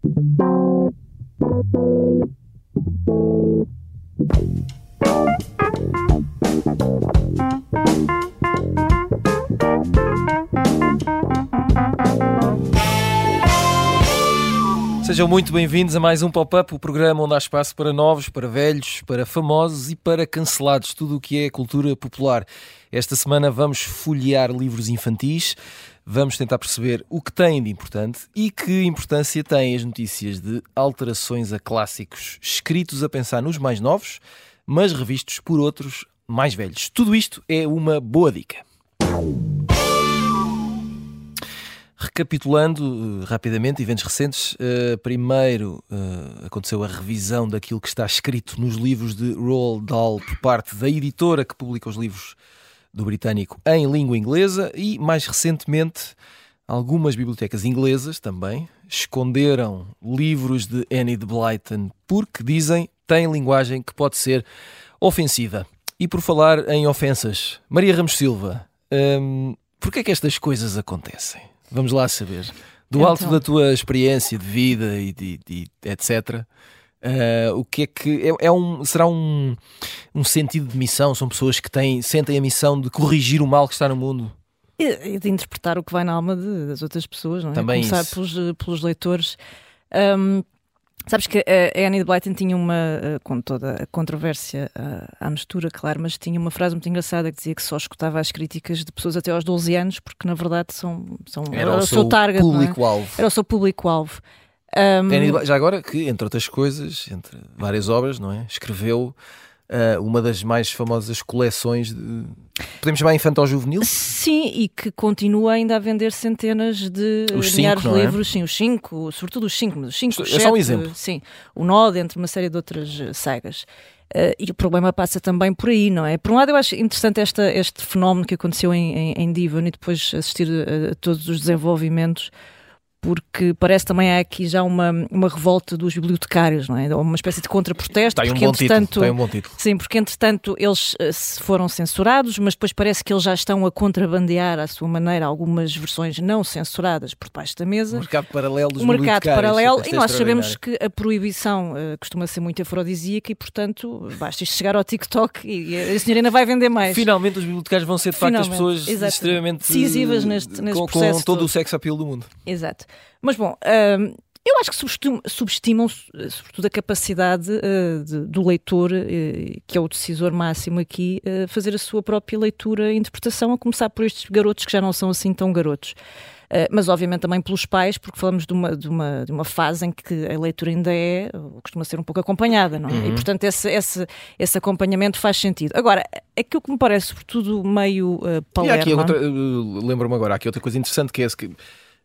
Sejam muito bem-vindos a mais um Pop-Up, o programa onde há espaço para novos, para velhos, para famosos e para cancelados, tudo o que é cultura popular. Esta semana vamos folhear livros infantis, vamos tentar perceber o que têm de importante e que importância têm as notícias de alterações a clássicos escritos a pensar nos mais novos, mas revistos por outros mais velhos. Tudo isto é uma boa dica. Recapitulando uh, rapidamente, eventos recentes. Uh, primeiro uh, aconteceu a revisão daquilo que está escrito nos livros de Roald Dahl por parte da editora que publica os livros do britânico em língua inglesa e, mais recentemente, algumas bibliotecas inglesas também esconderam livros de Annie de Blyton porque, dizem, têm linguagem que pode ser ofensiva. E por falar em ofensas, Maria Ramos Silva, hum, por que é que estas coisas acontecem? Vamos lá saber. Do então. alto da tua experiência de vida e, de, de etc., uh, o que é que é, é, um, será um, um sentido de missão? São pessoas que têm, sentem a missão de corrigir o mal que está no mundo? E de interpretar o que vai na alma de, das outras pessoas, não é? Também Começar pelos, pelos leitores. Um, Sabes que a Annie de Blyton tinha uma, eh, com toda a controvérsia à, à, mistura, claro, mas tinha uma frase muito engraçada que dizia que só escutava as críticas de pessoas até aos 12 anos, porque na verdade são, são era, era o seu target. É? Público-alvo. É? Era o seu público-alvo. Um... Já agora que, entre outras coisas, entre várias obras, não é? Escreveu uh, uma das mais famosas coleções de. Podemos chamar infantil-juvenil? Sim, e que continua ainda a vender centenas de os milhares cinco, de é? livros, sim, os cinco, sobretudo os cinco, mas os cinco, é só um exemplo. Sim, o Nod, entre uma série de outras eh, sagas. Uh, e o problema passa também por aí, não é? Por um lado, eu acho interessante esta, este fenómeno que aconteceu em, em, em Divan e depois assistir a, a todos os desenvolvimentos porque parece também há aqui já uma, uma revolta dos bibliotecários, não é? Uma espécie de contraprotesto. Tem um, porque, bom título, tem um bom título. Sim, porque entretanto eles uh, foram censurados, mas depois parece que eles já estão a contrabandear à sua maneira algumas versões não censuradas por baixo da mesa. O mercado paralelo dos O mercado paralelo, e nós é sabemos que a proibição uh, costuma ser muito afrodisíaca e, portanto, basta isto chegar ao TikTok e a senhora ainda vai vender mais. Finalmente os bibliotecários vão ser de facto as pessoas exatamente. extremamente decisivas neste, neste com, processo. Com todo todo. o sex appeal do mundo. Exato. Mas bom, eu acho que subestimam, sobretudo, a capacidade uh, de, do leitor, uh, que é o decisor máximo aqui, uh, fazer a sua própria leitura e interpretação, a começar por estes garotos que já não são assim tão garotos. mas obviamente também pelos pais, porque falamos de uma, de, uma, de uma fase em que a leitura ainda é, costuma ser um pouco acompanhada, não é? Uhum. E portanto esse, esse, esse acompanhamento faz sentido. Agora, aquilo que me parece sobretudo meio uh, palerma... E aqui lembro-me agora, há aqui outra coisa interessante que é esse que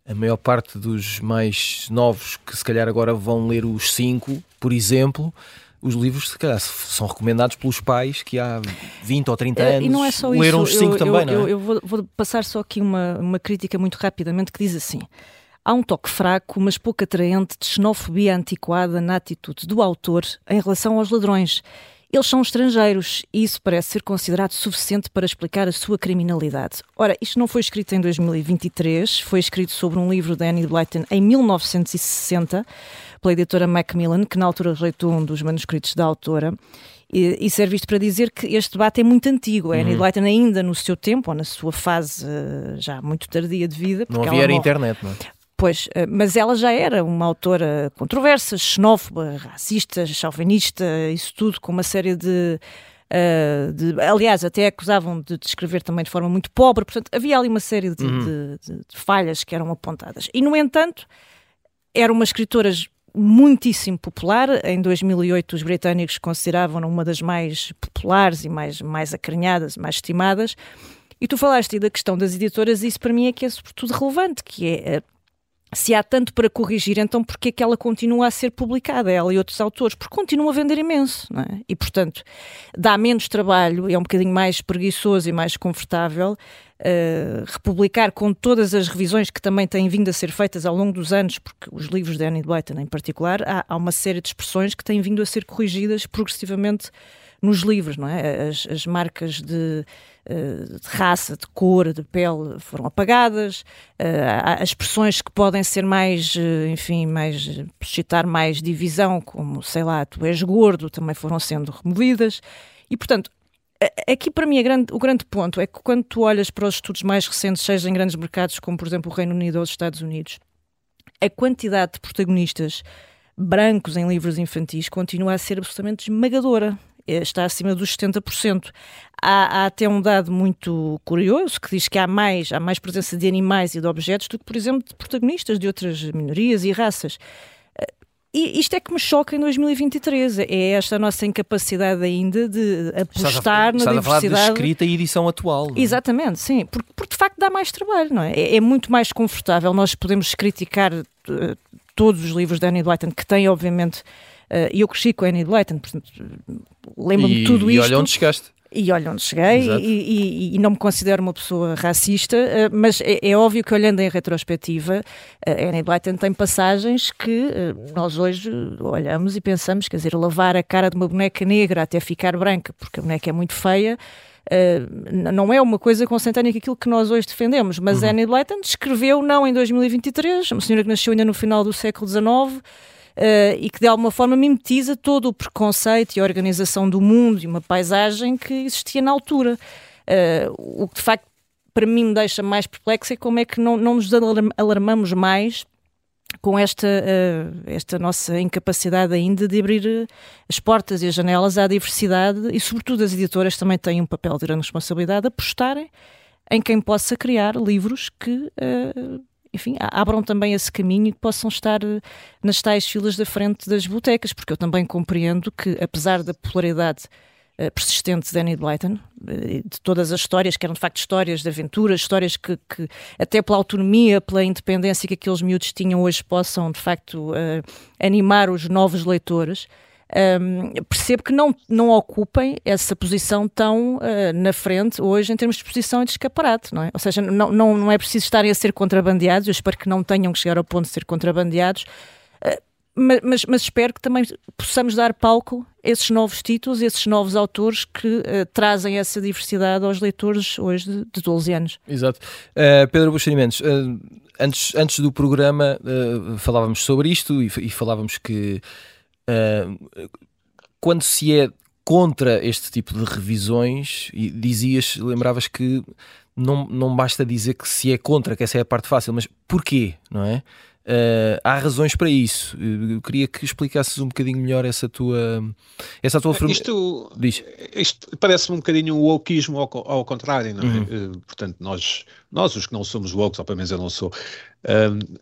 a maior parte dos mais novos que se calhar agora vão ler os cinco, por exemplo, os livros se calhar são recomendados pelos pais que há 20 ou 30 anos e não é só leram isso. os cinco eu, também, eu, não é? Eu, eu vou, vou, passar só aqui uma, uma crítica muito rapidamente que diz assim. Há um toque fraco, mas pouco atraente de xenofobia antiquada na atitude do autor em relação aos ladrões. Eles são estrangeiros e isso parece ser considerado suficiente para explicar a sua criminalidade. Ora, isto não foi escrito em 2023, foi escrito sobre um livro de Annie Blyton em 1960, pela editora Macmillan, que na altura rejeitou um dos manuscritos da autora. E, e serve isto para dizer que este debate é muito antigo. A Annie uhum. Blyton, ainda no seu tempo, ou na sua fase uh, já muito tardia de vida. Não havia era internet, não é? Pois, eh, mas ela já era uma autora controversa, xenófoba, racista, chauvinista, isso tudo, com uma série de. Uh, de, aliás, até acusavam de descrever também de forma muito pobre, portanto, havia ali uma série de, uhum. de, de, de falhas que eram apontadas. E, no entanto, era uma escritora muitíssimo popular. Em 2008, os britânicos consideravam-na uma das mais populares e mais, mais acarinhadas, mais estimadas. E tu falaste da questão das editoras, e isso para mim é que é sobretudo relevante, que é se há tanto para corrigir, então porquê que ela continua a ser publicada, ela e outros autores? Porque continua a vender imenso, não é? E, portanto, dá menos trabalho, é um bocadinho mais preguiçoso e mais confortável uh, republicar com todas as revisões que também têm vindo a ser feitas ao longo dos anos, porque os livros de Annie Blyton em particular, há, há uma série de expressões que têm vindo a ser corrigidas progressivamente nos livros, não é? As, as marcas de, uh, de, raça, de cor, de pele foram apagadas, as expressões que podem ser mais, uh, enfim, mais, suscitar mais divisão, como, sei lá, tu és gordo, também foram sendo removidas. E, portanto, Aqui, para mim, grande, o grande ponto é que quando tu olhas para os estudos mais recentes, seja em grandes mercados como, por exemplo, o Reino Unido ou os Estados Unidos, a quantidade de protagonistas brancos em livros infantis continua a ser absolutamente esmagadora. Eh, está acima dos 70%. Há, há, até um dado muito curioso que diz que há mais, há mais presença de animais e de objetos do que, por exemplo, de protagonistas de outras minorias e raças. E isto é que me choca em 2023, é esta nossa incapacidade ainda de apostar estás a, na diversidade. A falar de escrita e edição atual. É? Exatamente, sim, porque, porque, de facto dá mais trabalho, não é? é? é? muito mais confortável, nós podemos criticar uh, todos os livros da Annie Blyton, que têm, obviamente, uh, eu cresci com a Annie portanto, lembro-me de tudo e isto. E olha onde chegaste. E olha onde cheguei, e, e, e, não me considero uma pessoa racista, eh, mas é, é óbvio que olhando em retrospectiva, a Annie Blyton tem passagens que eh, nós hoje olhamos e pensamos, quer dizer, lavar a cara de uma boneca negra até ficar branca, porque a boneca é muito feia, Uh, não é uma coisa consentânea com aquilo que nós hoje defendemos, mas uhum. Annie Blyton escreveu não em 2023, uma senhora que nasceu ainda no final do século XIX, uh, e que de alguma forma mimetiza todo o preconceito e a organização do mundo e uma paisagem que existia na altura. Uh, o que de facto para mim me deixa mais perplexo é como é que não, não nos alarmamos mais com esta, uh, esta nossa incapacidade ainda de abrir as portas e as janelas à diversidade e, sobretudo, as editoras também têm um papel de grande responsabilidade de apostarem em quem possa criar livros que uh, enfim, abram também esse caminho e possam estar eh, nas tais filas da frente das botecas, porque eu também compreendo que, apesar da popularidade uh, persistente de Annie Blyton, uh, de todas as histórias, que eram de facto histórias de aventuras, histórias que, que, até pela autonomia, pela independência que aqueles miúdos tinham hoje, possam de facto uh, animar os novos leitores um, percebo que não, não ocupem essa posição tão uh, na frente hoje em termos de exposição e de escaparate, não é? Ou seja, não, não, não é preciso estarem a ser contrabandeados, eu espero que não tenham que chegar ao ponto de ser contrabandeados, uh, mas, mas, mas, espero que também possamos dar palco a esses novos títulos, a esses novos autores que uh, trazem essa diversidade aos leitores hoje de, de 12 anos. Exato. Uh, Pedro Buxerimentos, uh, antes, antes do programa falávamos sobre isto e, e falávamos que Uh, quando se é contra este tipo de revisões, e dizias, lembravas que não, não basta dizer que se é contra, que essa é a parte fácil, mas porquê, não é? Uh, há razões para isso. Eu queria que explicasses um bocadinho melhor essa tua, essa tua forma. Isto, isto parece-me um bocadinho o wokeismo ao, ao contrário, não é? Uhum. Uh, portanto, nós, nós, os que não somos woke, ou pelo menos eu não sou,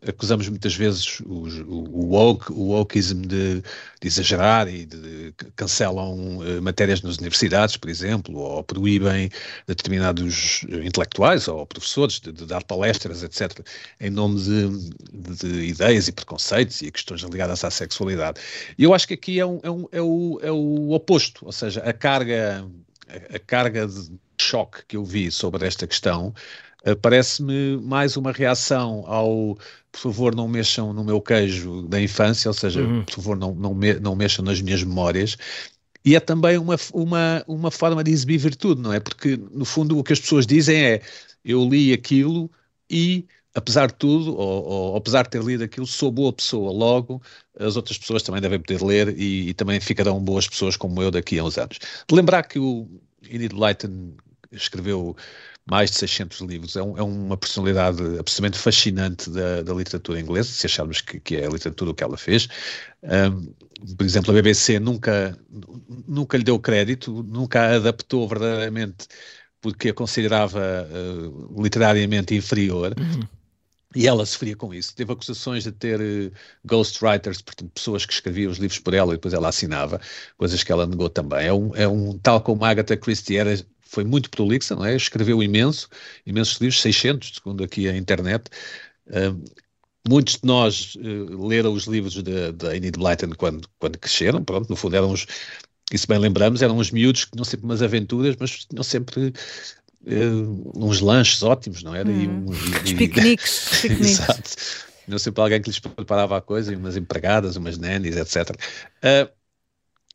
acusamos muitas vezes os, o, o woke, o wokeism de, de, exagerar e de, cancelam uh, matérias nas universidades, por exemplo, ou proíbem determinados intelectuais ou professores de, de dar palestras, etc., em nome de, de, ideias e preconceitos e questões ligadas à sexualidade. E eu acho que aqui é, um, é, um, é, o, é o oposto, ou seja, a carga, a, carga de choque que eu vi sobre esta questão parece-me mais uma reação ao por favor não mexam no meu queijo da infância, ou seja, uhum. por favor não, não, me, não mexam nas minhas memórias, e é também uma, uma, uma forma de exibir virtude, não é? Porque, no fundo, o que as pessoas dizem é: eu li aquilo e, apesar de tudo, ou, ou apesar de ter lido aquilo, sou boa pessoa. Logo, as outras pessoas também devem poder ler e, e também ficarão boas pessoas como eu daqui a uns anos. De lembrar que o Enid Blyton escreveu mais de 600 livros. É, um, é uma personalidade absolutamente fascinante da, da, literatura inglesa, se acharmos que, que, é a literatura o que ela fez. Um, por exemplo, a BBC nunca, nunca lhe deu crédito, nunca a adaptou verdadeiramente porque a considerava uh, literariamente inferior. Uhum. E ela sofria com isso. Teve acusações de ter uh, ghostwriters, portanto, pessoas que escreviam os livros por ela e depois ela assinava, coisas que ela negou também. É um, é um tal como Agatha Christie era foi muito prolixa, não é? Escreveu imenso, imensos livros, 600, segundo aqui a internet. Uh, muitos de nós uh, leram os livros da Enid Blyton quando, quando cresceram, pronto, no fundo eram uns, e se bem lembramos, eram uns miúdos que tinham sempre umas aventuras, mas tinham sempre uh, uns lanches ótimos, não era? Hum. E um, e, os piqueniques. piqueniques. Exato. Tinham sempre alguém que lhes preparava a coisa, e umas empregadas, umas nannies, etc. Uh,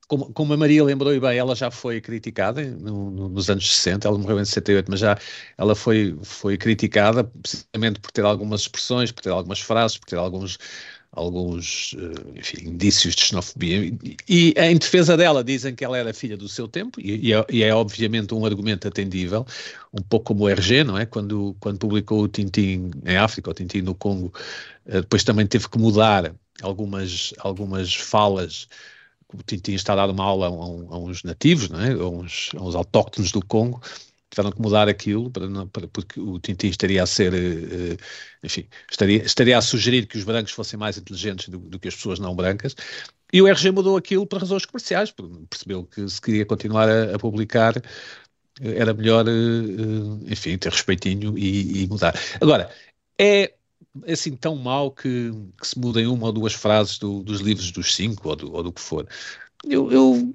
como, como, a Maria lembrou e bem, ela já foi criticada no, no, nos anos 60, ela morreu em 68, mas já ela foi, foi criticada precisamente por ter algumas expressões, por ter algumas frases, por ter alguns, alguns eh, enfim, indícios de xenofobia. E, em defesa dela dizem que ela era filha do seu tempo, e, é, e, é, obviamente um argumento atendível, um pouco como o RG, não é? Quando, quando publicou o Tintin em África, o Tintin no Congo, eh, depois também teve que mudar algumas, algumas falas o Tintin está a dar uma aula a, a, uns nativos, não é? a, uns, a uns do Congo, tiveram que mudar aquilo para, para, porque o Tintin estaria a ser, uh, enfim, estaria, estaria a sugerir que os brancos fossem mais inteligentes do, do, que as pessoas não brancas. E o RG mudou aquilo por razões comerciais, percebeu que se queria continuar a, a publicar era melhor, uh, enfim, ter respeitinho e, e mudar. Agora, é é assim tão mau que, que se mudem uma ou duas frases do, dos livros dos cinco ou do, ou do que for. Eu, eu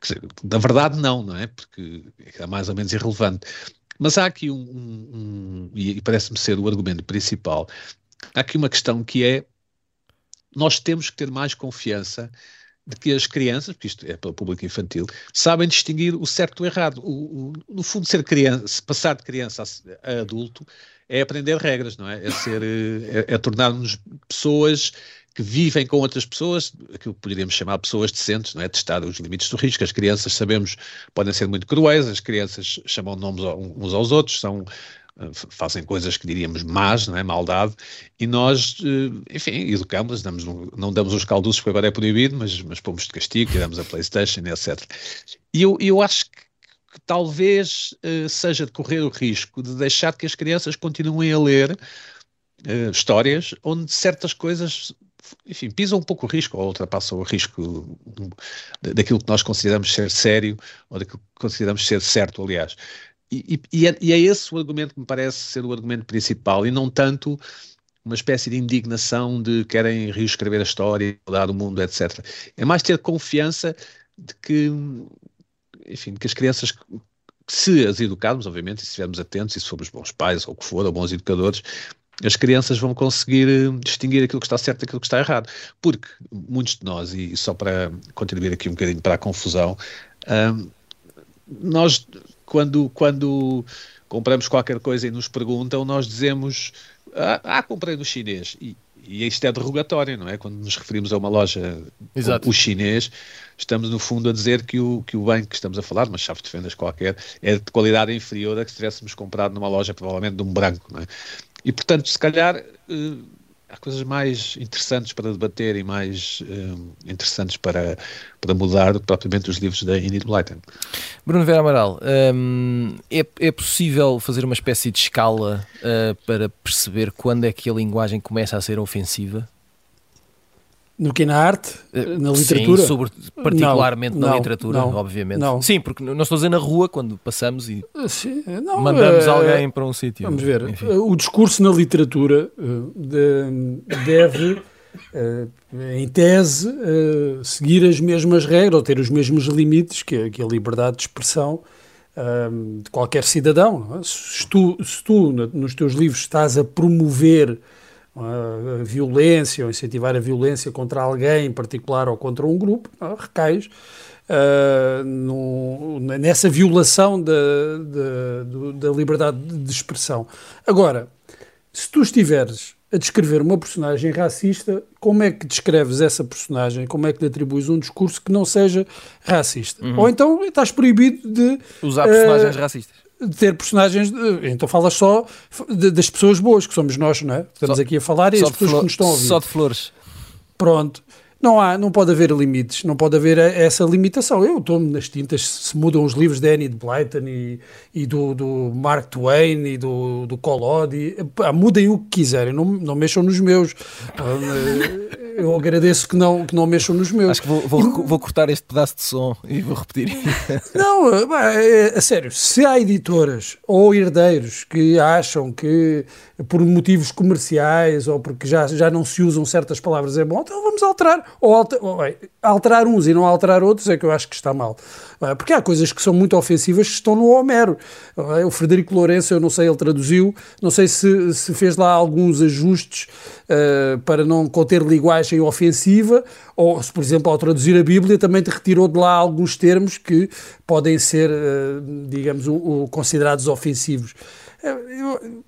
dizer, na verdade não, não é? Porque é mais ou menos irrelevante. Mas há aqui um, um, um e parece-me ser o argumento principal, há aqui uma questão que é nós temos que ter mais confiança de que as crianças, porque isto é para o público infantil, sabem distinguir o certo do errado. O, o, no fundo, ser criança, passar de criança a, a adulto é aprender regras, não é? É, ser, é, é tornar-nos pessoas que vivem com outras pessoas, aquilo que poderíamos chamar pessoas decentes, não é? Testar os limites do risco. As crianças, sabemos, podem ser muito cruéis, as crianças chamam nomes uns aos outros, são fazem coisas que diríamos más, não é? maldade, e nós, eh, enfim, educamos, damos, não damos os calduços porque agora é proibido, mas, mas pomos de castigo, tiramos a Playstation, etc. E eu, eu acho que que talvez uh, seja de correr o risco de deixar que as crianças continuem a ler uh, histórias onde certas coisas, enfim, pisam um pouco o risco ou ultrapassam o risco daquilo que nós consideramos ser sério ou daquilo que consideramos ser certo, aliás. E, e, é, e é esse o argumento que me parece ser o argumento principal e não tanto uma espécie de indignação de querem reescrever a história, mudar o mundo, etc. É mais ter confiança de que enfim, que as crianças, se as educarmos, obviamente, e se estivermos atentos, e se formos bons pais, ou o que for, ou bons educadores, as crianças vão conseguir eh, distinguir aquilo que está certo daquilo que está errado. Porque muitos de nós, e só para contribuir aqui um bocadinho para a confusão, hum, nós, quando, quando compramos qualquer coisa e nos perguntam, nós dizemos, ah, ah comprei no chinês. E, e isto é derrogatório, não é? Quando nos referimos a uma loja, Exato. o chinês, estamos no fundo a dizer que o, que o bem que estamos a falar, uma chave de fendas qualquer, é de qualidade inferior a que se tivéssemos comprado numa loja provavelmente de um branco, não é? E portanto, se calhar uh, há coisas mais interessantes para debater e mais uh, interessantes para, para mudar do que propriamente os livros da Enid Blyton. Bruno Vera Amaral, um, é, é possível fazer uma espécie de escala uh, para perceber quando é que a linguagem começa a ser ofensiva? No que na arte? Eh, na literatura? Sim, sobre, particularmente não, na não, literatura, não, obviamente. Sim, porque não estou a dizer na rua quando passamos e Sim, mandamos alguém para um sítio. Vamos ver. Enfim. O discurso na literatura deve em tese, seguir as mesmas regras ou ter os mesmos limites que, a liberdade de expressão uh, de qualquer cidadão. É? Se, tu, se tu, nos teus livros, estás a promover a violência ou incentivar a violência contra alguém em particular ou contra um grupo, recais no, nessa violação da, da, da liberdade de expressão. Agora, se tu estiveres a descrever uma personagem racista, como é que descreves essa personagem? Como é que lhe atribuis um discurso que não seja racista? Uhum. Ou então estás proibido de usar personagens uh, racistas. De ter personagens, de, então falas só de, das pessoas boas, que somos nós, não é? Estamos só, aqui a falar e as pessoas que nos estão a ouvir. Só de flores. Pronto. Não há, não pode haver limites, não pode haver essa limitação. Eu estou nas tintas, se mudam os livros de Annie de Blyton e, e do, do, Mark Twain e do, do Collodi, mudem o que quiserem, não, não mexam nos meus. Eu agradeço que não, que não mexam nos meus. Acho que vou, vou, vou cortar este pedaço de som e vou repetir. Não, é, a sério, se há editoras ou herdeiros que acham que por motivos comerciais ou porque já, já não se usam certas palavras é bom, então vamos alterar. Ou, alter, ou alterar uns e não alterar outros é que eu acho que está mal. Porque há coisas que são muito ofensivas que estão no Homero. O Frederico Lourenço, eu não sei, ele traduziu, não sei se, se fez lá alguns ajustes uh, para não conter linguagem ofensiva, ou se, por exemplo, ao traduzir a Bíblia, também retirou de lá alguns termos que podem ser, digamos, considerados ofensivos. Eu,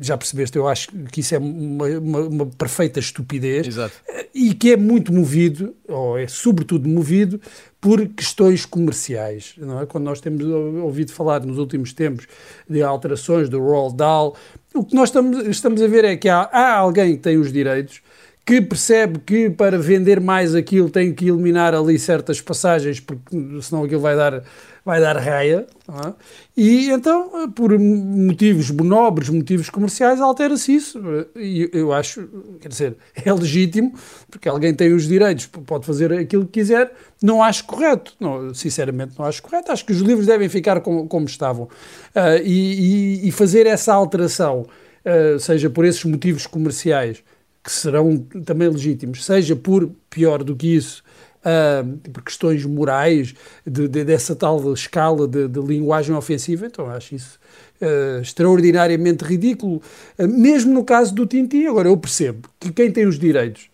já percebeste, eu acho que isso é uma, uma, uma, perfeita estupidez Exato. e que é muito movido, ou é sobretudo movido, por questões comerciais. Não é? Quando nós temos ouvido falar nos últimos tempos de alterações do Roald Dahl, o que nós estamos, estamos a ver é que há, há alguém que tem os direitos que percebe que para vender mais aquilo tem que eliminar ali certas passagens, porque senão aquilo vai dar vai dar raia, é? e então, por motivos nobres, motivos comerciais, altera-se isso. E eu acho, quer dizer, é legítimo, porque alguém tem os direitos, pode fazer aquilo que quiser, não acho correto, não, sinceramente não acho correto, acho que os livros devem ficar como, como estavam. Uh, e, e, e, fazer essa alteração, uh, seja por esses motivos comerciais, que serão também legítimos, seja por, pior do que isso, uh, por questões morais, de, de, dessa tal escala de, de, linguagem ofensiva, então acho isso uh, extraordinariamente ridículo. Uh, mesmo no caso do Tintin, agora eu percebo que quem tem os direitos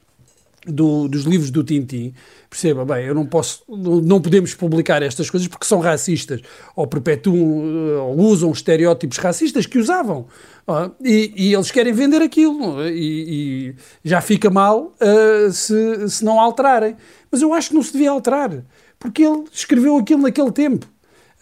do, dos livros do Tintin, perceba, bem, eu não posso, não podemos publicar estas coisas porque são racistas, ou perpetuam, ou usam estereótipos racistas que usavam. e, e, eles querem vender aquilo, e, e já fica mal uh, se, se não alterarem. Mas eu acho que não se devia alterar, porque ele escreveu aquilo naquele tempo.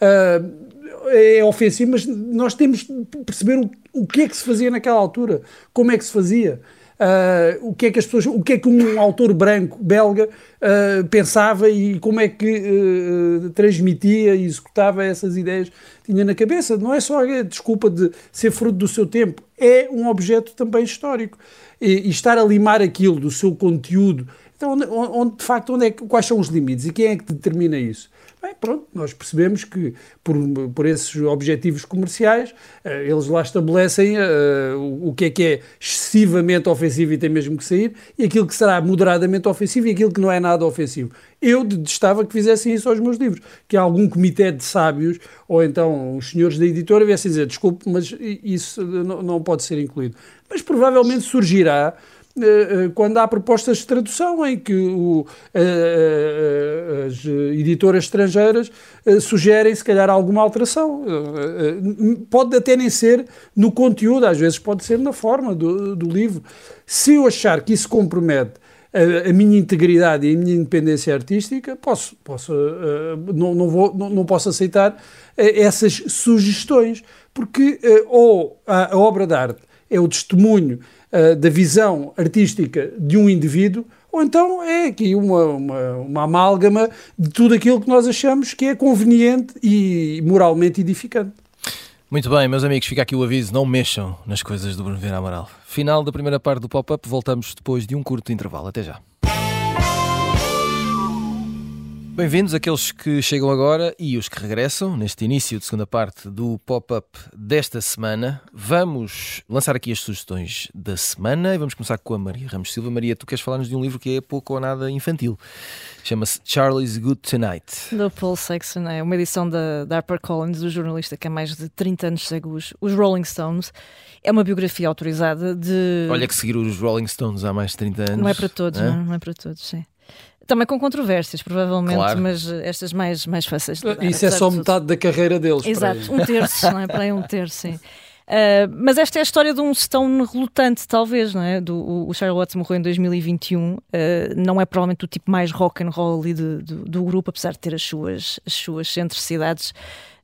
Uh, é ofensivo, mas nós temos de perceber o, o que é que se fazia naquela altura, como é que se fazia. Uh, o que é que as pessoas, o que é que um autor branco belga uh, pensava e como é que uh, transmitia e executava essas ideias tinha na cabeça. Não é só a desculpa de ser fruto do seu tempo, é um objeto também histórico. E, e estar a limar aquilo do seu conteúdo, então onde, onde de facto onde é, quais são os limites e quem é que determina isso? Bem, pronto, nós percebemos que por, por esses objetivos comerciais uh, eles lá estabelecem uh, o, que é que é excessivamente ofensivo e tem mesmo que sair e aquilo que será moderadamente ofensivo e aquilo que não é nada ofensivo. Eu detestava que fizessem isso aos meus livros, que algum comitê de sábios ou então os senhores da editora viessem dizer desculpe, mas isso não, não pode ser incluído. Mas provavelmente surgirá eh, eh, quando há propostas de tradução em que o, eh, as editoras estrangeiras sugerem, se calhar, alguma alteração. Pode até nem ser no conteúdo, às vezes pode ser na forma do, do livro. Se eu achar que isso compromete a, a, minha integridade e a minha independência artística, posso, posso, não, não, vou, não, não posso aceitar essas sugestões, porque ou a obra de arte é o testemunho uh, da visão artística de um indivíduo, ou então é aqui uma, uma, uma amálgama de tudo aquilo que nós achamos que é conveniente e moralmente edificante. Muito bem, meus amigos, fica aqui o aviso: não mexam nas coisas do Bruno Vieira Amaral. Final da primeira parte do pop-up, voltamos depois de um curto intervalo. Até já. Bem-vindos aqueles que chegam agora e os que regressam neste início de segunda parte do pop-up desta semana. Vamos lançar aqui as sugestões da semana e vamos começar com a Maria Ramos Silva. Maria, tu queres falar-nos de um livro que é pouco ou nada infantil. Chama-se Charlie's Good Tonight. Do Paul Sexton, é uma edição da, da HarperCollins, do jornalista que há mais de 30 anos segue os, os Rolling Stones. É uma biografia autorizada de. Olha que seguir os Rolling Stones há mais de 30 anos. Não é para todos, não, não é para todos, sim. Também com controvérsias, provavelmente, claro. mas estas mais, mais fáceis de dar, Isso é só metade da carreira deles. Exato, um terço, não é? Para aí um terço, sim. Uh, mas esta é a história de um Stone relutante, talvez, não é? Do, o, o Charlie Watts morreu em 2021, uh, ah, não é provavelmente o tipo mais rock and roll ali do, do, do grupo, apesar de ter as suas, as suas excentricidades.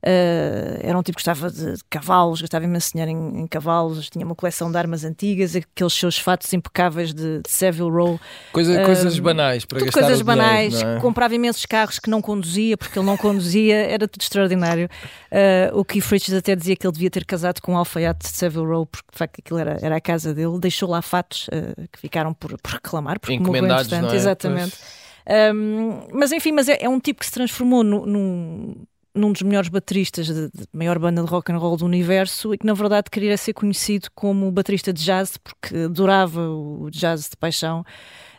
Uh, era um tipo que gostava de, de cavalos, gostava imenso dinheiro em, em, cavalos, tinha uma coleção de armas antigas, aqueles seus fatos impecáveis de, de Savile Row. Coisa, uh, coisas banais para gastar Coisas banais, dinheiro, é? comprava imensos carros que não conduzia, porque ele não conduzia, era tudo extraordinário. Uh, o Keith Richards até dizia que ele devia ter casado com um alfaiate de Savile Row, porque de facto aquilo era, era a casa dele, deixou lá fatos que ficaram por, por reclamar, porque Encomendados, não é? exatamente. Um, mas enfim, mas é, é, um tipo que se transformou num, num dos melhores bateristas da maior banda de rock and roll do universo e que na verdade queria ser conhecido como baterista de jazz porque adorava o jazz de paixão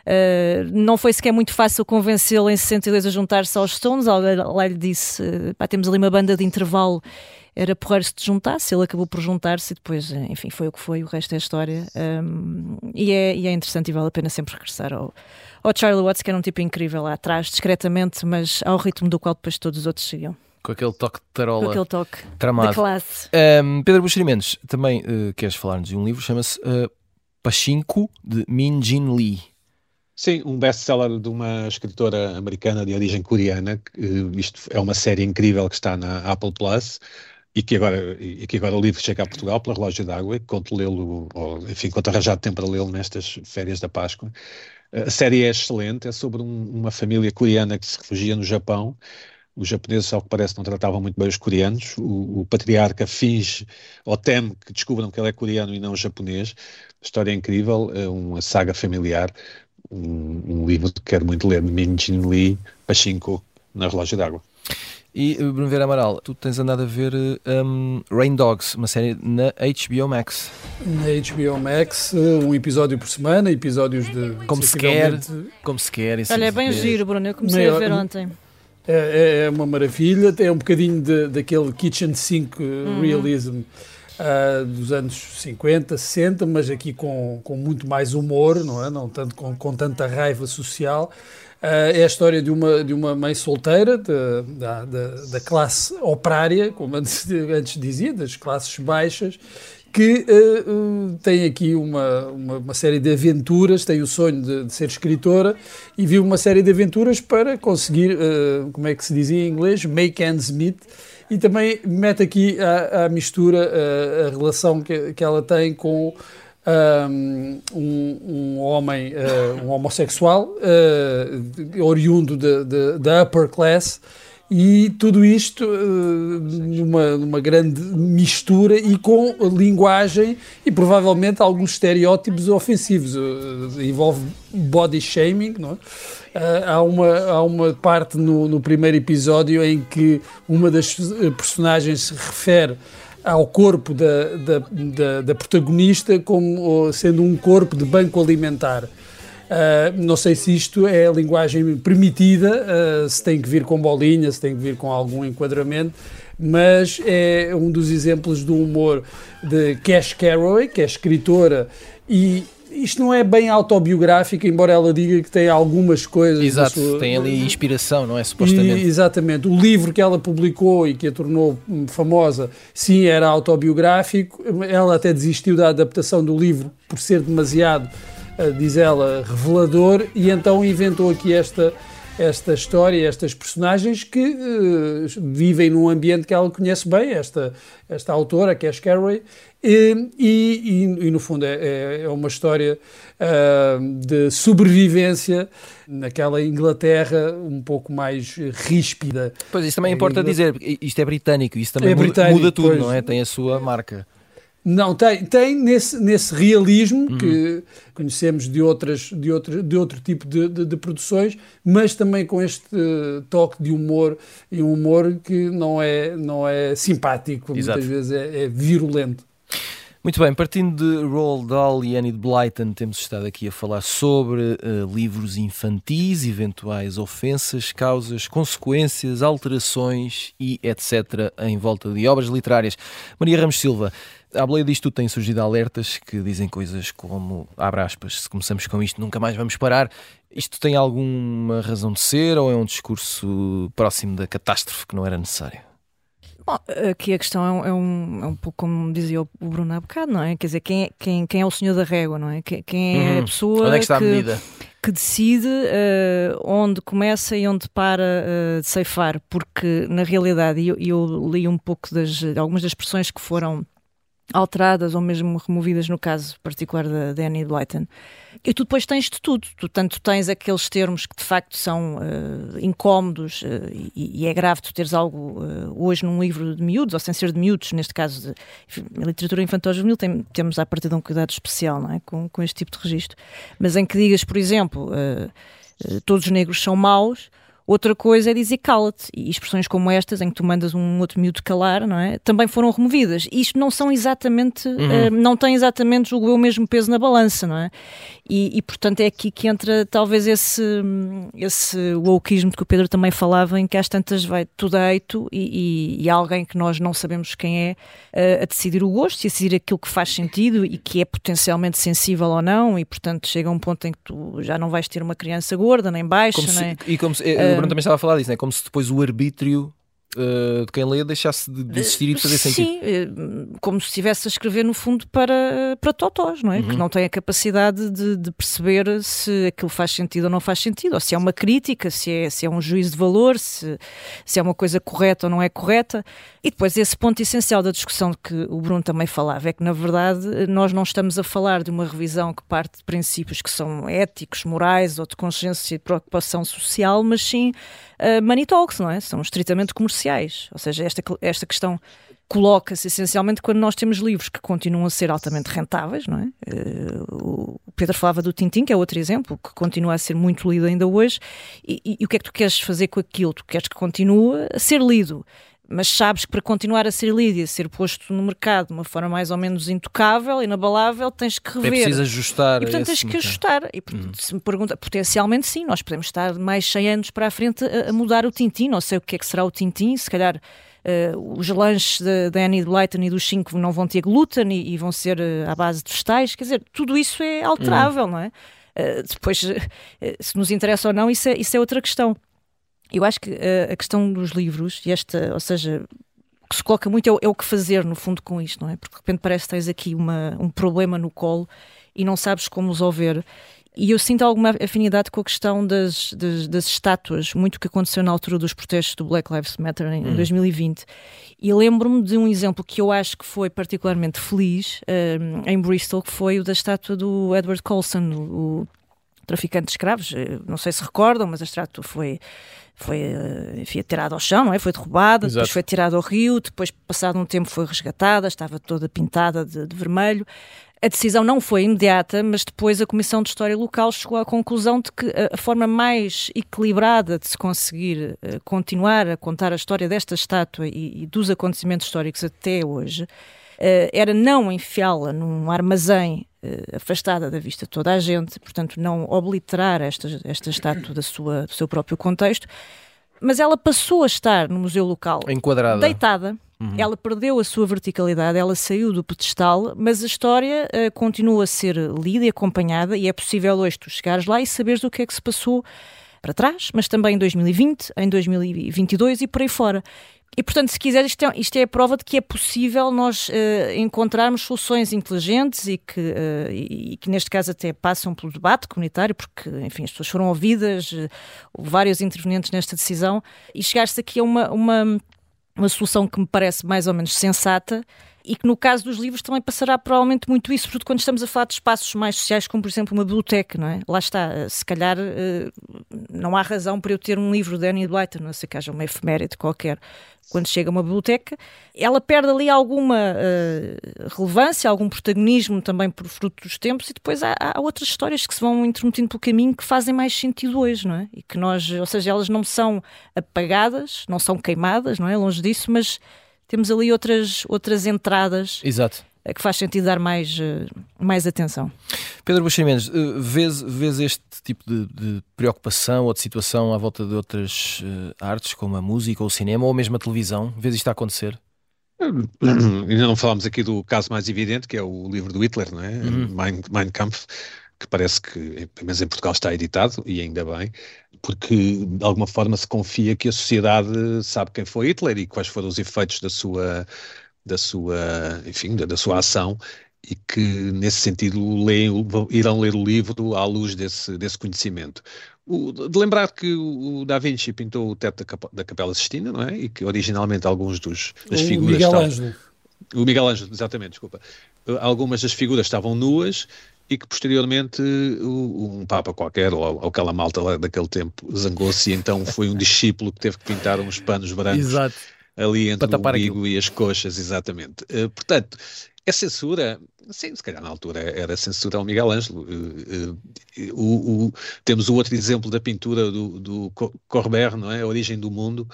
Uh, não foi sequer muito fácil convencê-lo em 62 a juntar-se aos Stones. Lá lhe disse: pá, temos ali uma banda de intervalo, era porreiro se te juntasse. Ele acabou por juntar-se e depois, enfim, foi o que foi. O resto é história. Um, e, é, e, é, interessante e vale a pena sempre regressar ao, ao Charlie Watts, que era um tipo incrível lá atrás, discretamente, mas ao ritmo do qual depois todos os outros seguiam. Com aquele toque de tarola. Com aquele toque tramado. da classe. Um, Pedro Buxerimentos, também uh, queres falar-nos de um livro, chama-se uh, Pachinko, de Min Jin Lee. Sim, um best-seller de uma escritora americana de origem coreana. Uh, isto é uma série incrível que está na Apple Plus e que agora, e que agora o livro chega a Portugal pela Relógio d'Água e conto lê-lo, enfim, conto arranjar tempo para lê-lo nestas férias da Páscoa. A série é excelente, é sobre um, uma família coreana que se refugia no Japão. Os japoneses, ao que parece, não tratavam muito bem os coreanos. O, o patriarca finge ou teme que descubram que ele é coreano e não japonês. História é incrível, é uma saga familiar. Um, um livro que quero muito ler, Min Jin Lee, Pachinko, na Relógio d'Água. E eh, Bruno Vera Amaral, tu tens andado a ver um, Rain Dogs, uma série na HBO Max. Na HBO Max, um episódio por semana, episódios de. Como se quer. Como se quer. Olha, é bem giro, Bruno. Eu comecei Maior, a ver ontem. É, é, uma maravilha, é um bocadinho de, daquele kitchen sink uhum. realism uh, dos anos 50, 60, mas aqui com, com muito mais humor, não é? Não tanto com, com tanta raiva social. Uh, é a história de uma, de uma mãe solteira de, da, da, da, classe operária, como antes, antes dizia, das classes baixas, que uh, tem aqui uma, uma, uma, série de aventuras, tem o sonho de, de, ser escritora e viu uma série de aventuras para conseguir, uh, como é que se dizia em inglês, make ends meet, e também mete aqui à, mistura a, relação que, que ela tem com um, um homem, um homossexual, oriundo da upper class, e tudo isto uh, numa, numa grande mistura e com linguagem e provavelmente alguns estereótipos ofensivos. Uh, envolve body shaming, não é? Uh, há, uma, há uma parte no, no primeiro episódio em que uma das personagens se refere ao corpo da, da, da, da, protagonista como sendo um corpo de banco alimentar. Uh, não sei se isto é a linguagem permitida, uh, se tem que vir com bolinha, se tem que vir com algum enquadramento, mas é um dos exemplos do humor de Cash Carraway, que é escritora e isto não é bem autobiográfico, embora ela diga que tem algumas coisas. Exato, sua... tem ali inspiração, não é? Supostamente. E, exatamente. O livro que ela publicou e que a tornou famosa, sim, era autobiográfico. Ela até desistiu da adaptação do livro por ser demasiado, diz ela, revelador, e então inventou aqui esta esta história, estas personagens que uh, vivem num ambiente que ela conhece bem, esta, esta autora, é Carraway, e, e, e, no fundo é, é, é uma história uh, de sobrevivência naquela Inglaterra um pouco mais ríspida. Pois, isso também importa dizer, isto é britânico, isso também é muda, muda, tudo, pois, não é? Tem a sua marca. Não, tem, tem nesse, nesse realismo uhum. que conhecemos de, outras, de, outra, de outro tipo de, de, de, produções, mas também com este toque de humor e um humor que não é, não é simpático, Exato. muitas vezes é, é virulento. Muito bem, partindo de Roald Dahl e Annie de Blyton, temos estado aqui a falar sobre uh, livros infantis, eventuais ofensas, causas, consequências, alterações e etc. em volta de obras literárias. Maria Ramos Silva, à boleia disto tem surgido alertas que dizem coisas como, abre aspas, se começamos com isto nunca mais vamos parar. Isto tem alguma razão de ser ou é um discurso próximo da catástrofe que não era necessário? Bom, aqui a questão é um, é um, é pouco como dizia o Bruno há bocado, não é? Quer dizer, quem é, quem, quem é o senhor da régua, não é? Quem, quem é uhum. a pessoa onde é que, está a medida? que decide uh, onde começa e onde para uh, de ceifar, porque na realidade, eu, eu li um pouco das algumas das expressões que foram alteradas ou mesmo removidas no caso particular da Danny Blyton. E tu depois tens de tudo. Tu tanto tens aqueles termos que de facto são uh, incómodos uh, e, e, é grave tu teres algo uh, hoje num livro de miúdos, ou sem ser de miúdos, neste caso de enfim, literatura infantil juvenil, tem, temos a partir de um cuidado especial não é? com, com este tipo de registro. Mas em que digas, por exemplo, todos os negros são maus, Outra coisa é dizer cala-te. E expressões como estas, em que tu mandas um outro miúdo calar, não é? Também foram removidas. Isto não são exatamente, uhum. uh, não tem exatamente, julgo eu, o mesmo peso na balança, não é? E, e, portanto é aqui que entra talvez esse, esse wokeismo de que o Pedro também falava, em que às tantas vai tudo a eito e, e, e alguém que nós não sabemos quem é uh, a decidir o gosto e a decidir aquilo que faz sentido e que é potencialmente sensível ou não, e portanto chega um ponto em que tu já não vais ter uma criança gorda, nem baixa, como nem... Se, e como se, uh, Bruno também estava a falar disso, né? como se depois o arbítrio uh, de quem lê deixasse de, existir e de fazer sentido. Sim, eh, como se estivesse a escrever no fundo para, para totós, não é? Uhum. Que não tem a capacidade de, de, perceber se aquilo faz sentido ou não faz sentido, ou se é uma crítica, se é, se é um juízo de valor, se, se é uma coisa correta ou não é correta. E depois esse ponto essencial da discussão de que o Bruno também falava é que, na verdade, nós não estamos a falar de uma revisão que parte de princípios que são éticos, morais ou de consciência e preocupação social, mas sim uh, money talks, não é? São estritamente comerciais. Ou seja, esta, esta questão coloca-se essencialmente quando nós temos livros que continuam a ser altamente rentáveis, não é? Uh, o Pedro falava do Tintin, que é outro exemplo, que continua a ser muito lido ainda hoje, e, e, e o que é que tu queres fazer com aquilo? Tu queres que continue a ser lido mas sabes que para continuar a ser lido e a ser posto no mercado de uma forma mais ou menos intocável, inabalável, tens que rever. É preciso ajustar. E portanto tens que mercado. ajustar. E portanto, hum. se me pergunta, potencialmente sim, nós podemos estar mais 100 anos para a frente a, a mudar o Tintin, não sei o que é que será o Tintin, se calhar. Uh, os lanches da Annie Blyton e dos 5 não vão ter glúten e, e vão ser uh, à base de vegetais, quer dizer, tudo isso é alterável, hum. não é? Uh, depois, se nos interessa ou não, isso é, isso é outra questão. Eu acho que uh, a questão dos livros, e esta, ou seja, que se coloca muito é o, é o, que fazer, no fundo, com isto, não é? Porque de repente parece que tens aqui uma, um problema no colo e não sabes como resolver. E eu sinto alguma afinidade com a questão das, das, das, estátuas, muito que aconteceu na altura dos protestos do Black Lives Matter em hum. 2020. E lembro-me de um exemplo que eu acho que foi particularmente feliz um, eh, em Bristol, que foi o da estátua do Edward Colson, o, traficante de escravos. Eh, não sei se recordam, mas a estátua foi foi eh, enfim, atirada ao chão, não é? foi derrubada, Exato. depois foi tirada ao rio, depois, passado um tempo, foi resgatada, estava toda pintada de, de, vermelho. A decisão não foi imediata, mas depois a Comissão de História Local chegou à conclusão de que a, forma mais equilibrada de se conseguir uh, continuar a contar a história desta estátua e, e dos acontecimentos históricos até hoje uh, era não enfiá-la num armazém afastada da vista de toda a gente, portanto não obliterar esta, esta estátua da sua, do seu próprio contexto, mas ela passou a estar no museu local enquadrada, deitada. Uhum. Ela perdeu a sua verticalidade, ela saiu do pedestal, mas a história uh, continua a ser lida e acompanhada, e é possível hoje tu chegares lá e saberes o que é que se passou para trás, mas também em 2020, em 2022 e por aí fora. E, portanto, se quiser, isto é, isto é a prova de que é possível nós uh, encontrarmos soluções inteligentes e que, uh, e, e, que, neste caso, até passam pelo debate comunitário, porque, enfim, as pessoas foram ouvidas, uh, vários intervenientes nesta decisão, e chegar-se aqui a uma, uma, uma solução que me parece mais ou menos sensata e que no caso dos livros também passará provavelmente muito isso, porque quando estamos a falar de espaços mais sociais, como por exemplo uma biblioteca, não é? Lá está, se calhar não há razão para eu ter um livro de Annie Blyton, não sei que haja uma efeméride qualquer quando chega a uma biblioteca, ela perde ali alguma uh, relevância, algum protagonismo também por fruto dos tempos, e depois há, há, outras histórias que se vão intermitindo pelo caminho que fazem mais sentido hoje, não é? E que nós, ou seja, elas não são apagadas, não são queimadas, não é? Longe disso, mas temos ali outras, outras entradas. Exato que faz sentido dar mais, eh, mais atenção. Pedro Buxa Mendes, eh, vês, vês este tipo de, de, preocupação ou de situação à volta de outras artes, como a música ou o cinema, ou mesmo a televisão? Vês isto a acontecer? Ainda não falámos aqui do caso mais evidente, que é o livro do Hitler, não é? Uhum. Mein, mein Kampf, que parece que, pelo menos em Portugal, está editado, e ainda bem, porque de alguma forma se confia que a sociedade sabe quem foi Hitler e quais foram os efeitos da sua da sua, enfim, da, da sua ação e que nesse sentido leem, irão ler o livro à luz desse, desse conhecimento. O, de lembrar que o Da Vinci pintou o teto da, da Capela Sistina, não é? E que originalmente alguns dos, das o figuras Miguel estavam... Ângelo. O Miguel Ângelo, exatamente, desculpa. Algumas das figuras estavam nuas e que posteriormente um Papa qualquer, ou, aquela malta daquele tempo, zangou-se e então foi um discípulo que teve que pintar uns panos brancos Exato ali entre o umbigo e as coxas, exatamente. Uh, portanto, É censura? Sim, se calhar na altura era censura ao Miguel Ângelo. O, o, temos o outro exemplo da pintura do, do Corbert, não é? A Origem do Mundo,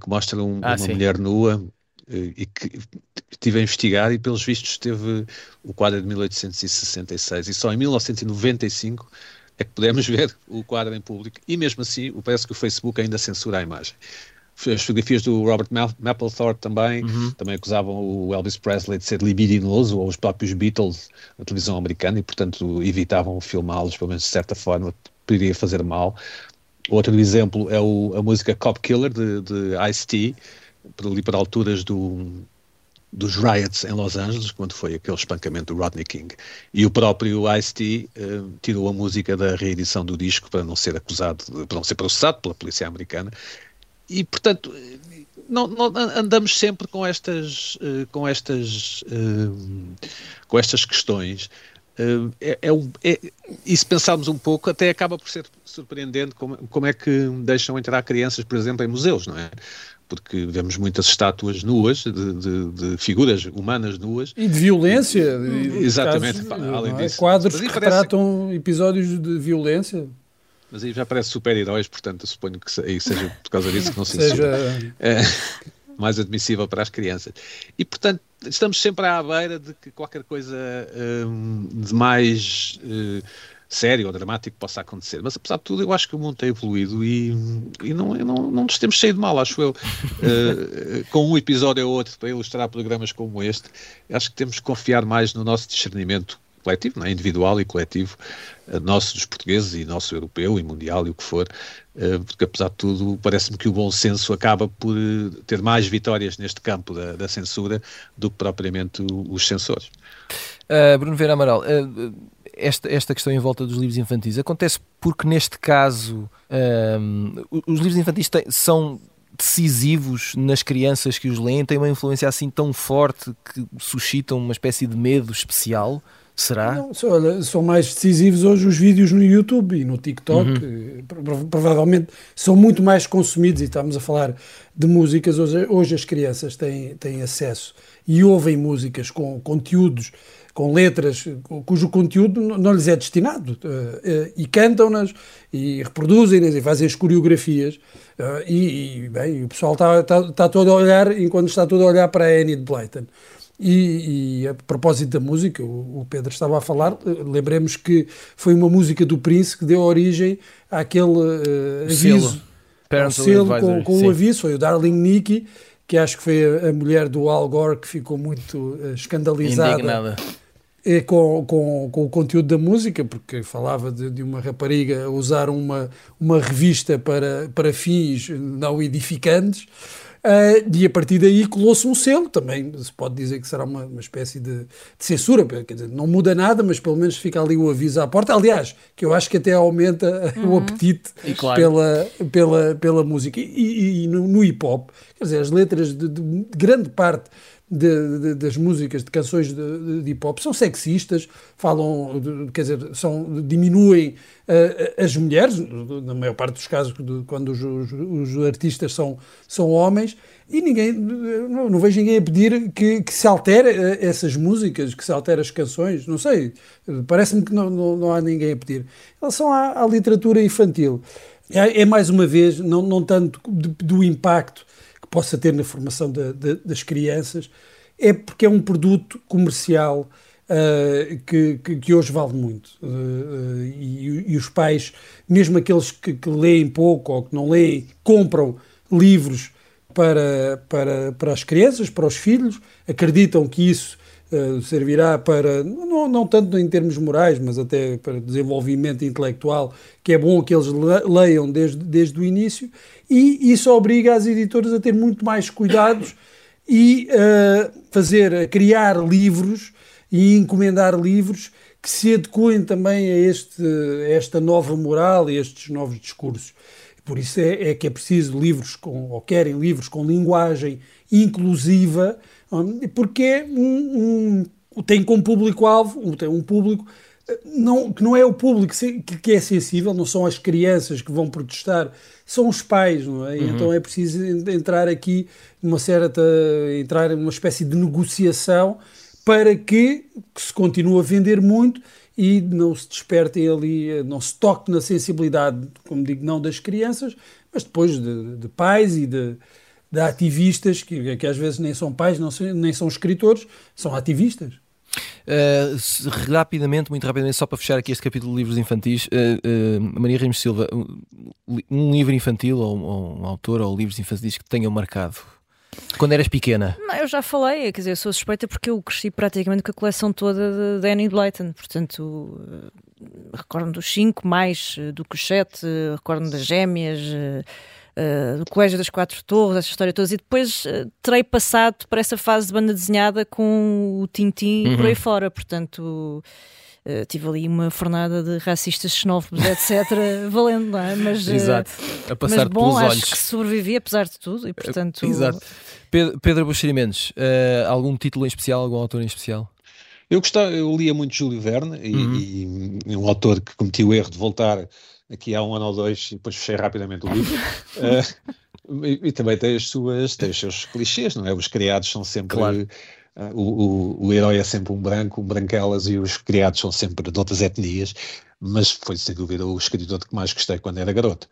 que mostra um, ah, uma sim. mulher nua e que estive a investigar e pelos vistos teve o quadro de 1866 e só em 1995 é que podemos ver o quadro em público e mesmo assim parece que o Facebook ainda censura a imagem. As fotografias do Robert Mapplethorpe também, uhum. também acusavam o Elvis Presley de ser libidinoso, ou os próprios Beatles na televisão americana, e portanto evitavam filmá-los, pelo menos de certa forma, poderia fazer mal. Outro exemplo é o, a música Cop Killer de, de Ice-T, ali para alturas do, dos riots em Los Angeles, quando foi aquele espancamento do Rodney King. E o próprio Ice-T uh, tirou a música da reedição do disco para não ser acusado, para não ser processado pela polícia americana. E, portanto, não, não, andamos sempre com estas, uh, com estas, uh, com estas questões. É, é, é, e se pensarmos um pouco, até acaba por ser surpreendente como, como é que deixam entrar crianças, por exemplo, em museus, não é? Porque vemos muitas estátuas nuas, de, de, de figuras humanas nuas. E de violência. Exatamente, casos, além é? disso. Quadros que parece... retratam episódios de violência. Mas aí já parece super-heróis, portanto, eu suponho que aí seja por causa disso que não se seja é, mais admissível para as crianças. E, portanto, estamos sempre à beira de que qualquer coisa hum, de mais. Uh, sério ou dramático possa acontecer. Mas apesar de tudo, eu acho que o mundo tem evoluído e, e não, não, não nos temos cheio de mal, acho eu. Uh, com um episódio ou outro para ilustrar programas como este, acho que temos que confiar mais no nosso discernimento coletivo, não é? individual e coletivo, uh, nosso dos portugueses e nosso europeu e mundial e o que for, uh, porque apesar de tudo, parece-me que o bom senso acaba por ter mais vitórias neste campo da, da censura do que propriamente os censores. Bruno Vera Amaral, esta, esta questão em volta dos livros infantis acontece porque, neste caso, um, os livros infantis têm, são decisivos nas crianças que os leem, têm uma influência assim tão forte que suscitam uma espécie de medo especial. Será? Não, olha, são mais decisivos hoje os vídeos no YouTube e no TikTok. Uhum. Provavelmente são muito mais consumidos e estamos a falar de músicas. Hoje, hoje as crianças têm, têm acesso e ouvem músicas com conteúdos com letras cujo conteúdo não lhes é destinado eh, eh, e cantam-nas e reproduzem-nas e fazem as coreografias eh, e, e bem, o pessoal está, está, está todo a olhar enquanto está todo a olhar para a Annie de Blyton. E, e, a propósito da música, o, o, Pedro estava a falar, lembremos que foi uma música do Prince que deu origem àquele uh, aviso, selo, selo com, com um aviso, foi o Darling Nikki, que acho que foi a, a, mulher do Al Gore que ficou muito uh, escandalizada. Indignada com, com, com o conteúdo da música, porque falava de, de uma rapariga usar uma, uma revista para, para fins não edificantes, uh, e a partir daí colou-se um selo, também se pode dizer que será uma, uma espécie de, de, censura, quer dizer, não muda nada, mas pelo menos fica ali o aviso à porta, aliás, que eu acho que até aumenta uhum. o apetite claro. pela, pela, pela música. E, e, e no, no hip-hop, quer dizer, as letras de, de grande parte de, de, das músicas, de canções de, de hip hop, são sexistas, falam, quer dizer, são, diminuem uh, as mulheres, na maior parte dos casos, quando os, os, os, artistas são, são homens, e ninguém, não, não vejo ninguém a pedir que, que, se altere eh, essas músicas, que se altere as canções, não sei, parece-me que não, não, não, há ninguém a pedir. Em relação à, à literatura infantil, é, é, mais uma vez, não, não tanto do impacto possa ter na formação das crianças, é porque é um produto comercial uh, que, que, que, hoje vale muito. Uh, e, e, os pais, mesmo aqueles que, que, leem pouco ou que não leem, compram livros para, para, para as crianças, para os filhos, acreditam que isso servirá para, não, não tanto em termos morais, mas até para desenvolvimento intelectual, que é bom que eles leiam desde, desde o início, e isso obriga as editoras a ter muito mais cuidados e uh, fazer, criar livros e encomendar livros que se adequem também a, este, a esta nova moral e estes novos discursos. Por isso é, é, que é preciso livros com, ou querem livros com linguagem inclusiva, porque é um, um tem como público-alvo, tem um público não, que não é o público que é sensível, não são as crianças que vão protestar, são os pais, não é? Uhum. Então é preciso entrar aqui numa certa, entrar numa espécie de negociação para que, que se continue a vender muito e não se despertem ali, não se toque na sensibilidade, como digo, não das crianças, mas depois de, de pais e de, de ativistas, que, que, às vezes nem são pais, não, nem são escritores, são ativistas. Uh, rapidamente, muito rapidamente, só para fechar aqui este capítulo de livros infantis, uh, uh, Maria Ramos Silva, um, um, livro infantil ou, ou um autor ou livros infantis que tenham marcado quando eras pequena? Não, eu já falei, quer dizer, eu sou suspeita porque eu cresci praticamente com a coleção toda de Danny Blyton, portanto, recordo dos cinco, mais do que os sete, recordo das gêmeas. Uh, do Colégio das Quatro Torres, essa história toda, e depois uh, terei passado por essa fase de banda desenhada com o Tintim uhum. por aí fora, portanto. Uh, tive ali uma fornada de racistas xenófobos, etc., valendo, não é? Mas, Exato, a passar mas bom, pelos acho que sobrevivi apesar de tudo e, portanto... Exato. Pedro, Pedro Buxeri Mendes, algum título em especial, algum autor em especial? Eu, gostava, eu lia muito Júlio Verne e, uhum. e, um autor que cometeu o erro de voltar aqui há um ano ou dois e depois fechei rapidamente o livro. uh, e, e, também tem as suas, tem os seus clichês, não é? Os criados são sempre. Claro. Uh, o, o, o, herói é sempre um branco, um branquelas, e os criados são sempre de outras etnias, mas foi sem dúvida o escritor que mais gostei quando era garoto.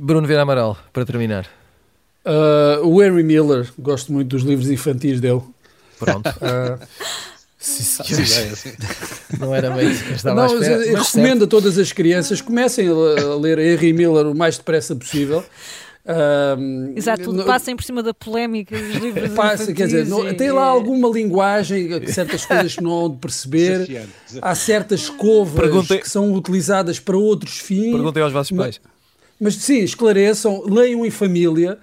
Bruno Vera Amaral, para terminar. Uh, o Henry Miller, gosto muito dos livros infantis dele. Pronto. Sim, sim, Não era bem isso que eu estava não, a esperar. Eu recomendo certo. a todas as crianças comecem a ler Henry Miller o mais depressa possível. Um, Exato, passem por cima da polémica dos livros passa, quer dizer, não, tem lá alguma linguagem, certas coisas que não hão de perceber. Há certas Perguntei... que são utilizadas para outros fins. Perguntei aos vossos pais. Mas, mas sim, esclareçam, leiam em família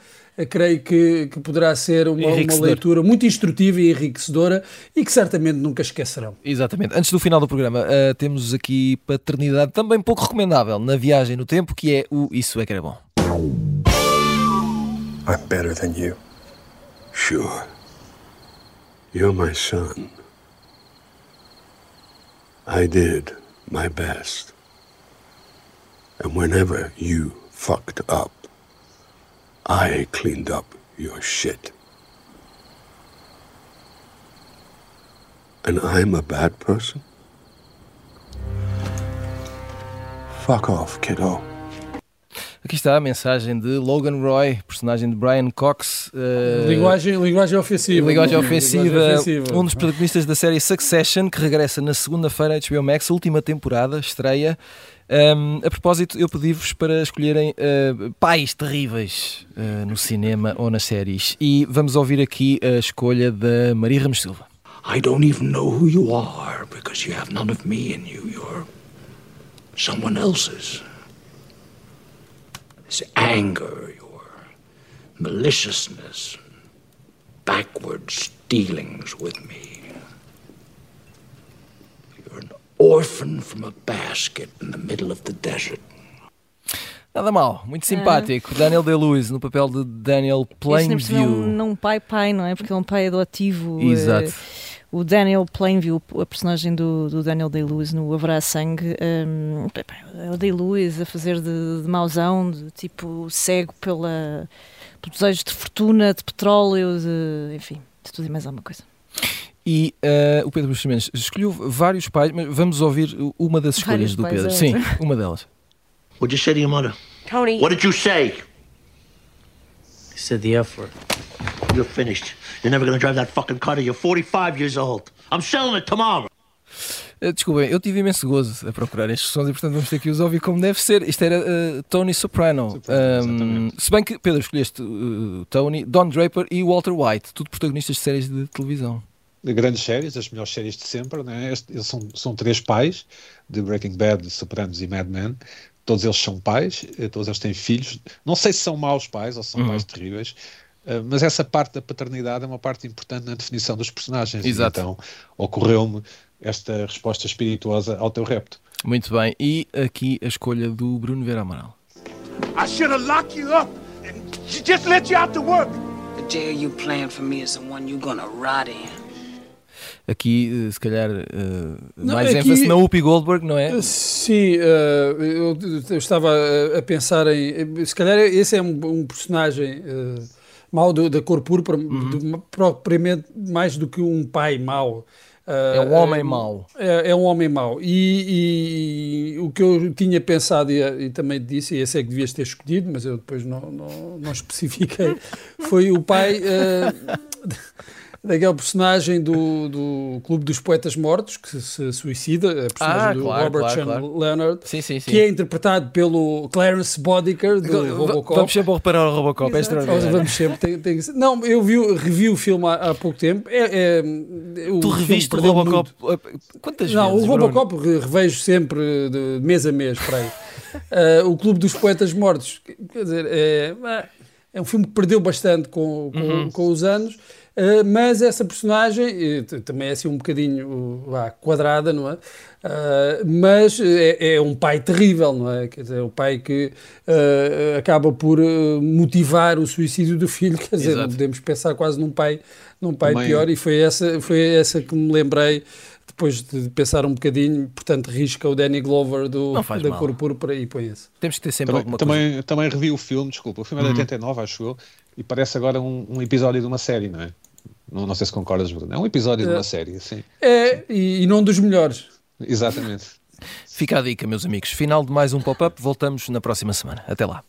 creio que, que poderá ser uma, uma, leitura muito instrutiva e enriquecedora e que certamente nunca esquecerão. Exatamente. Antes do final do programa, uh, temos aqui paternidade também pouco recomendável na viagem no tempo, que é o Isso é que era bom. I'm better than you. Sure. You're my son. I did my best. And whenever you fucked up, I cleaned up your shit. And I'm a bad person? Fuck off, kiddo. Aqui está a mensagem de Logan Roy, personagem de Brian Cox. Uh, linguagem, linguagem ofensiva. Linguagem ofensiva, linguagem ofensiva. Um dos protagonistas da série Succession, que regressa na segunda-feira HBO Max, última temporada, estreia. Um, a propósito, eu pedi-vos para escolherem uh, pais terríveis uh, no cinema ou nas séries. E vamos ouvir aqui a escolha da Maria Ramos Silva. I don't even know who you are because you have none of me in you. You're someone else's. It's anger, your maliciousness, backwards dealings with me. orphan from a basket in the middle of the desert. Nada mal, muito simpático. É. Daniel Day-Lewis no papel de Daniel Plainview. É um, não um pai-pai, não é? Porque é um pai adotivo. Exato. Uh, o Daniel Plainview, a personagem do, do Daniel Day-Lewis no Haverá Sangue, um, é o Day-Lewis a fazer de, de mauzão, de tipo cego pela, pelo desejo de fortuna, de petróleo, de, enfim, de tudo e mais alguma coisa. E uh, o Pedro Buxamentos escolheu vários pais, mas vamos ouvir uma das escolhas do Pedro. É. Sim, uma delas. What did you say to your mother? Tony. What did you say? I said the F word. You're finished. You're never going to drive that fucking car you're 45 years old. I'm selling it tomorrow. Uh, desculpem, eu tive imenso gozo a procurar estes sons e portanto vamos ter que os ouvir como deve ser. Isto era uh, Tony Soprano. um, se bem que, Pedro, escolheste uh, Tony, Don Draper e Walter White, tudo protagonistas de séries de televisão grandes séries, as melhores séries de sempre. Né? Eles são, são três pais de Breaking Bad, Sopranos e Mad Men. Todos eles são pais, eh, todos eles têm filhos. Não sei se são maus pais ou se são uhum. pais terríveis, uh, mas essa parte da paternidade é uma parte importante na definição dos personagens. Exato. Então ocorreu-me esta resposta espirituosa ao teu repto. Muito bem. E aqui a escolha do Bruno Vera Amaral. I should have locked you up and just let you out to work. The jail you planned for me is the one you're gonna rot in. Aqui, eh, se calhar, uh, não, mais aqui, ênfase na Whoopi Goldberg, não é? Sim, uh, eu, estava a, pensar em. Se calhar esse é um, um personagem uh, mau da cor púrpura, uhum. propriamente mais do que um pai mau. é um homem mau. É, é, um homem mau. E, e, o que eu tinha pensado, e, e, também disse, e esse é que devias ter escolhido, mas eu depois não, não, não especifiquei, foi o pai. Uh, daquele personagem do, do Clube dos Poetas Mortos que se suicida, a personagem ah, do claro, Robert claro, Sean claro. Leonard, sim, sim, sim. que é interpretado pelo Clarence Bodicker do Robocop. Vamos sempre reparar o Robocop, é extraordinário. Vamos sempre, tem, tem... Não, eu vi, revi o filme há, há pouco tempo. É, é, o tu reviste o Robocop muito. quantas Não, vezes? Não, o Robocop Bruno? revejo sempre de mês a mês, para aí. uh, o Clube dos Poetas Mortos, quer dizer, é, é um filme que perdeu bastante com, com, uhum. com os anos. Uh, mas essa personagem uh, também é assim um bocadinho uh, quadrada, não é? Uh, mas é, é, um pai terrível, não é? Quer dizer, é o pai que acaba por motivar o suicídio do filho, quer dizer, não podemos pensar quase num pai, num pai pior, e foi essa, foi essa que me lembrei depois de pensar um bocadinho, portanto, risca o Danny Glover do, da mal. cor púrpura e põe esse. Temos que ter sempre também, alguma também, coisa. Também revi o filme, desculpa, o filme é de 89, uhum. acho eu, e parece agora um, um, episódio de uma série, não é? Não, não sei se concordas, Bruno. É um episódio é. de uma eh, série, sim. É, sim. E, e não dos melhores. Exatamente. Fica a dica, meus amigos. Final de mais um pop-up. Voltamos na próxima semana. Até lá.